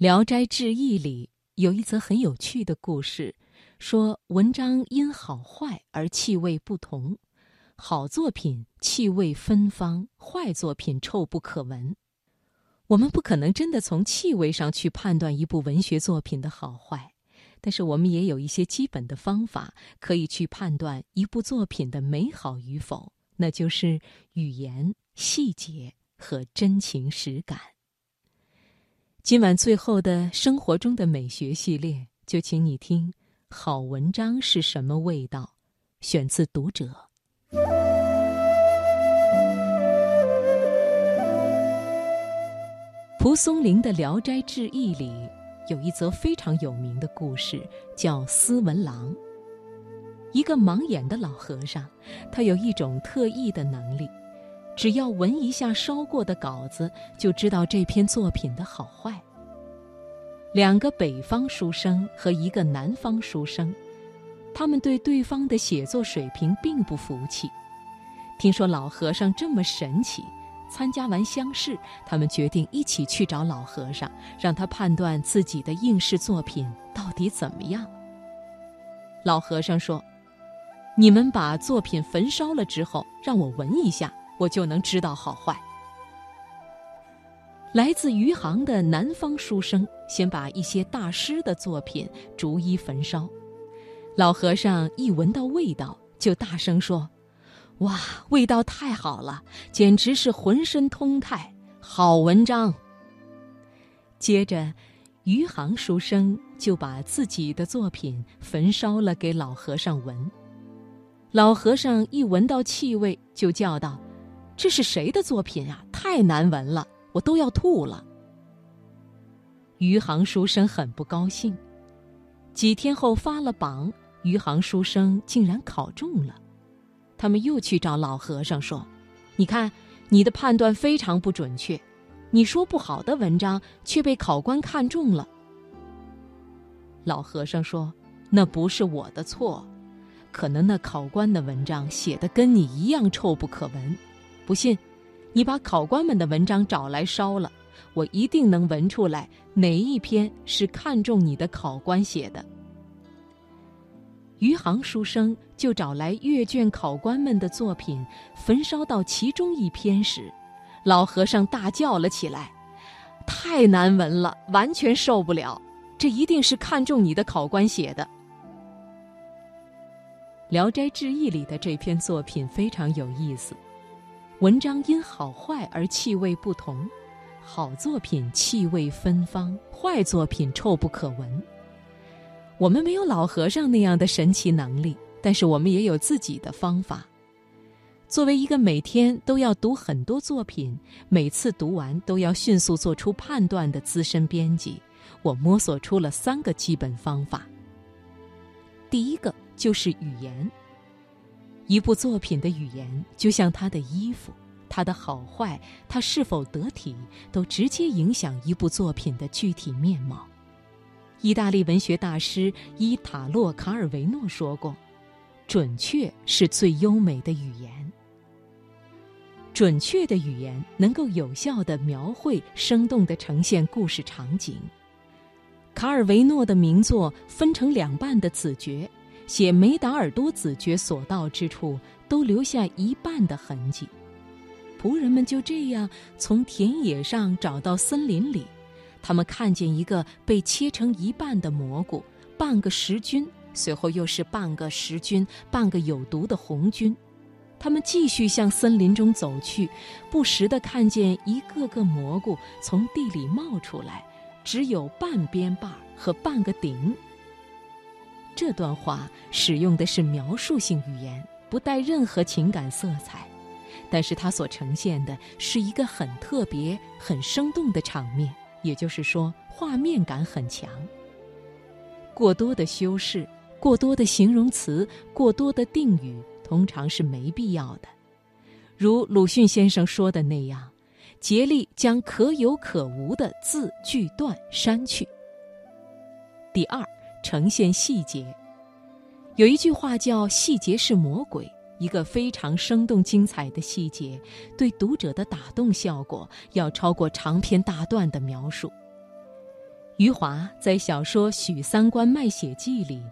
聊斋志异》里有一则很有趣的故事，说文章因好坏而气味不同，好作品气味芬芳，坏作品臭不可闻。我们不可能真的从气味上去判断一部文学作品的好坏，但是我们也有一些基本的方法可以去判断一部作品的美好与否，那就是语言、细节和真情实感。今晚最后的生活中的美学系列，就请你听好文章是什么味道，选自《读者》。蒲松龄的《聊斋志异》里有一则非常有名的故事，叫斯文郎。一个盲眼的老和尚，他有一种特异的能力。只要闻一下烧过的稿子，就知道这篇作品的好坏。两个北方书生和一个南方书生，他们对对方的写作水平并不服气。听说老和尚这么神奇，参加完乡试，他们决定一起去找老和尚，让他判断自己的应试作品到底怎么样。老和尚说：“你们把作品焚烧了之后，让我闻一下。”我就能知道好坏。来自余杭的南方书生先把一些大师的作品逐一焚烧，老和尚一闻到味道，就大声说：“哇，味道太好了，简直是浑身通泰，好文章。”接着，余杭书生就把自己的作品焚烧了给老和尚闻，老和尚一闻到气味，就叫道。这是谁的作品啊？太难闻了，我都要吐了。余杭书生很不高兴。几天后发了榜，余杭书生竟然考中了。他们又去找老和尚说：“你看，你的判断非常不准确，你说不好的文章却被考官看中了。”老和尚说：“那不是我的错，可能那考官的文章写的跟你一样臭不可闻。”不信，你把考官们的文章找来烧了，我一定能闻出来哪一篇是看中你的考官写的。余杭书生就找来阅卷考官们的作品，焚烧到其中一篇时，老和尚大叫了起来：“太难闻了，完全受不了！这一定是看中你的考官写的。”《聊斋志异》里的这篇作品非常有意思。文章因好坏而气味不同，好作品气味芬芳，坏作品臭不可闻。我们没有老和尚那样的神奇能力，但是我们也有自己的方法。作为一个每天都要读很多作品，每次读完都要迅速做出判断的资深编辑，我摸索出了三个基本方法。第一个就是语言。一部作品的语言就像他的衣服，他的好坏，他是否得体，都直接影响一部作品的具体面貌。意大利文学大师伊塔洛·卡尔维诺说过：“准确是最优美的语言。准确的语言能够有效的描绘、生动的呈现故事场景。”卡尔维诺的名作分成两半的子爵。写梅达尔多子爵所到之处，都留下一半的痕迹。仆人们就这样从田野上找到森林里，他们看见一个被切成一半的蘑菇，半个食菌，随后又是半个食菌，半个有毒的红菌。他们继续向森林中走去，不时地看见一个个蘑菇从地里冒出来，只有半边把和半个顶。这段话使用的是描述性语言，不带任何情感色彩，但是它所呈现的是一个很特别、很生动的场面，也就是说，画面感很强。过多的修饰、过多的形容词、过多的定语，通常是没必要的。如鲁迅先生说的那样，竭力将可有可无的字句段删去。第二。呈现细节，有一句话叫“细节是魔鬼”。一个非常生动精彩的细节，对读者的打动效果要超过长篇大段的描述。余华在小说《许三观卖血记》里，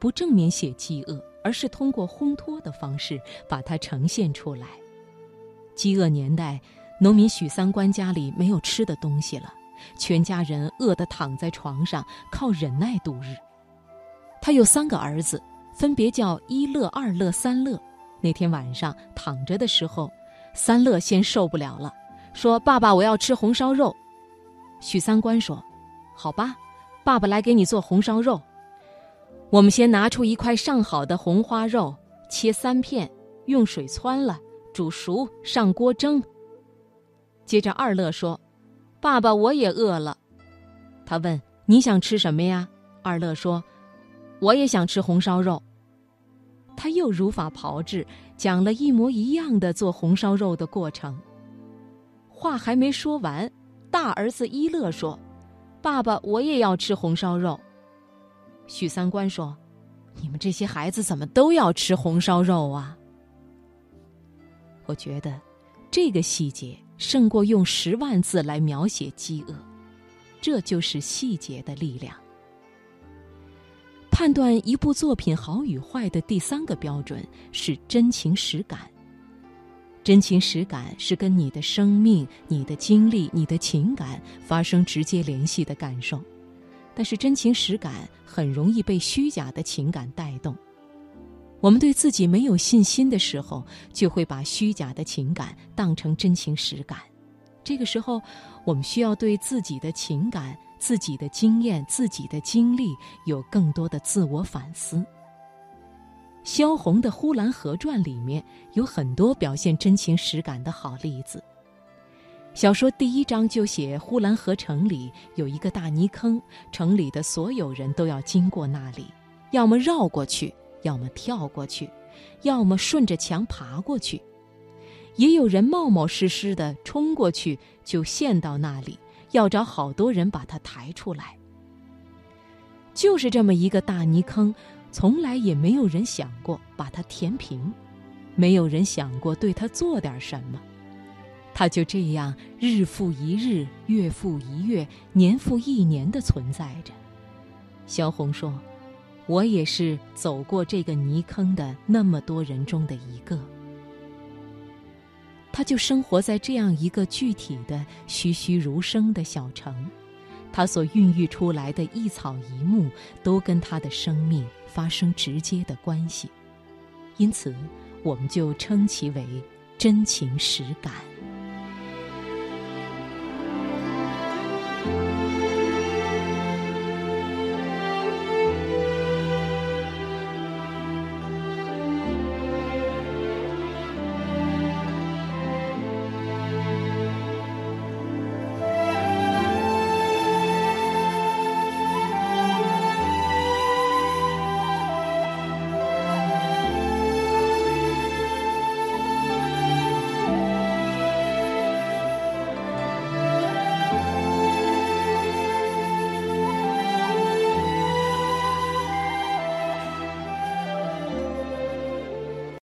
不正面写饥饿，而是通过烘托的方式把它呈现出来。饥饿年代，农民许三观家里没有吃的东西了，全家人饿得躺在床上，靠忍耐度日。他有三个儿子，分别叫一乐、二乐、三乐。那天晚上躺着的时候，三乐先受不了了，说：“爸爸，我要吃红烧肉。”许三观说。好吧，爸爸来给你做红烧肉。我们先拿出一块上好的红花肉，切三片，用水汆了，煮熟，上锅蒸。接着二乐说：“爸爸，我也饿了。”他问：“你想吃什么呀？”二乐说：“我也想吃红烧肉。”他又如法炮制，讲了一模一样的做红烧肉的过程。话还没说完，大儿子一乐说。爸爸，我也要吃红烧肉。许三观说：“你们这些孩子怎么都要吃红烧肉啊？”我觉得，这个细节胜过用十万字来描写饥饿。这就是细节的力量。判断一部作品好与坏的第三个标准是真情实感。真情实感是跟你的生命、你的经历、你的情感发生直接联系的感受，但是真情实感很容易被虚假的情感带动。我们对自己没有信心的时候，就会把虚假的情感当成真情实感。这个时候，我们需要对自己的情感、自己的经验、自己的经历有更多的自我反思。萧红的《呼兰河传》里面有很多表现真情实感的好例子。小说第一章就写呼兰河城里有一个大泥坑，城里的所有人都要经过那里，要么绕过去，要么跳过去，要么顺着墙爬过去。也有人冒冒失失的冲过去，就陷到那里，要找好多人把他抬出来。就是这么一个大泥坑。从来也没有人想过把它填平，没有人想过对它做点什么，它就这样日复一日、月复一月、年复一年的存在着。萧红说：“我也是走过这个泥坑的那么多人中的一个。”他就生活在这样一个具体的、栩栩如生的小城。他所孕育出来的一草一木，都跟他的生命发生直接的关系，因此，我们就称其为真情实感。